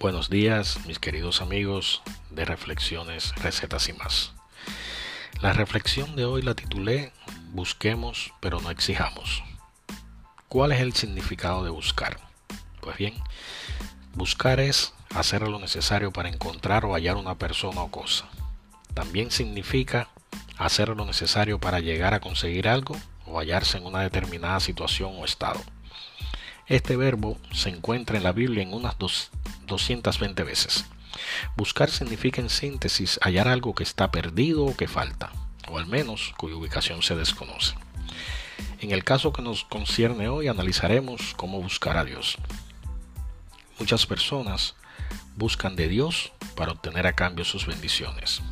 Buenos días, mis queridos amigos de Reflexiones, Recetas y más. La reflexión de hoy la titulé Busquemos pero no exijamos. ¿Cuál es el significado de buscar? Pues bien, buscar es hacer lo necesario para encontrar o hallar una persona o cosa. También significa hacer lo necesario para llegar a conseguir algo o hallarse en una determinada situación o estado. Este verbo se encuentra en la Biblia en unas 220 veces. Buscar significa en síntesis hallar algo que está perdido o que falta, o al menos cuya ubicación se desconoce. En el caso que nos concierne hoy analizaremos cómo buscar a Dios. Muchas personas buscan de Dios para obtener a cambio sus bendiciones.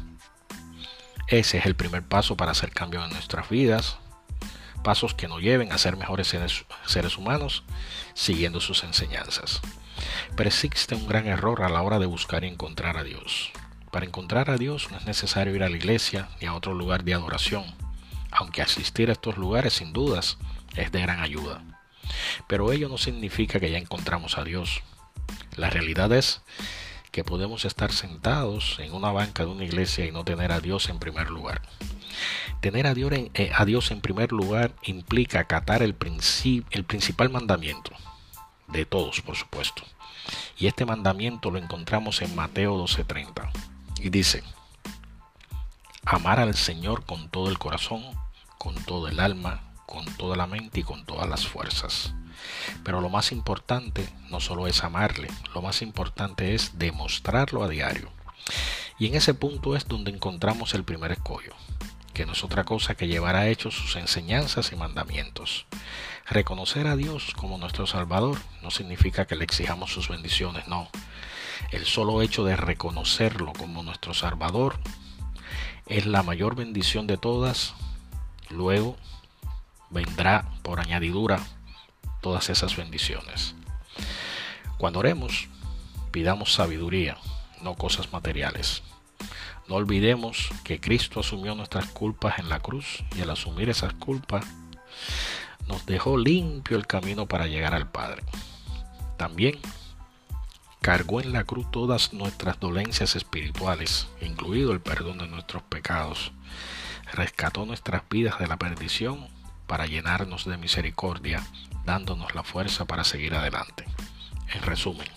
Ese es el primer paso para hacer cambio en nuestras vidas, pasos que nos lleven a ser mejores seres, humanos siguiendo sus enseñanzas. Pero existe un gran error a la hora de buscar y encontrar a Dios. Para encontrar a Dios no es necesario ir a la iglesia ni a otro lugar de adoración, aunque asistir a estos lugares sin dudas es de gran ayuda. Pero ello no significa que ya encontramos a Dios. La realidad es que podemos estar sentados en una banca de una iglesia y no tener a Dios en primer lugar. Tener a Dios en, eh, primer lugar implica acatar el, el principal mandamiento, de todos por supuesto. Y este mandamiento lo encontramos en Mateo 12:30. Y dice, amar al Señor con todo el corazón, con todo el alma, con toda la mente y con todas las fuerzas. Pero lo más importante no solo es amarle, lo más importante es demostrarlo a diario. Y en ese punto es donde encontramos el primer escollo, que no es otra cosa que llevar a hecho sus enseñanzas y mandamientos. Reconocer a Dios como nuestro Salvador no significa que le exijamos sus bendiciones, no. El solo hecho de reconocerlo como nuestro Salvador es la mayor bendición de todas. Luego vendrá por añadidura todas esas bendiciones. Cuando oremos, pidamos sabiduría, no cosas materiales. No olvidemos que Cristo asumió nuestras culpas en la cruz y al asumir esas culpas nos dejó limpio el camino para llegar al Padre. También cargó en la cruz todas nuestras dolencias espirituales, incluido el perdón de nuestros pecados. Rescató nuestras vidas de la perdición para llenarnos de misericordia, dándonos la fuerza para seguir adelante. En resumen,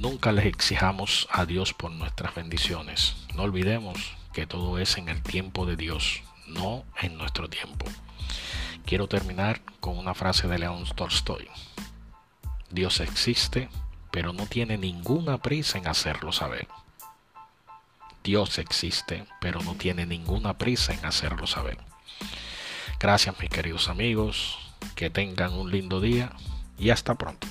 Nunca les exijamos a Dios por nuestras bendiciones. No olvidemos que todo es en el tiempo de Dios, no en nuestro tiempo. Quiero terminar con una frase de León Tolstoy. Dios existe, pero no tiene ninguna prisa en hacerlo saber. Dios existe, pero no tiene ninguna prisa en hacerlo saber. Gracias mis queridos amigos, que tengan un lindo día y hasta pronto.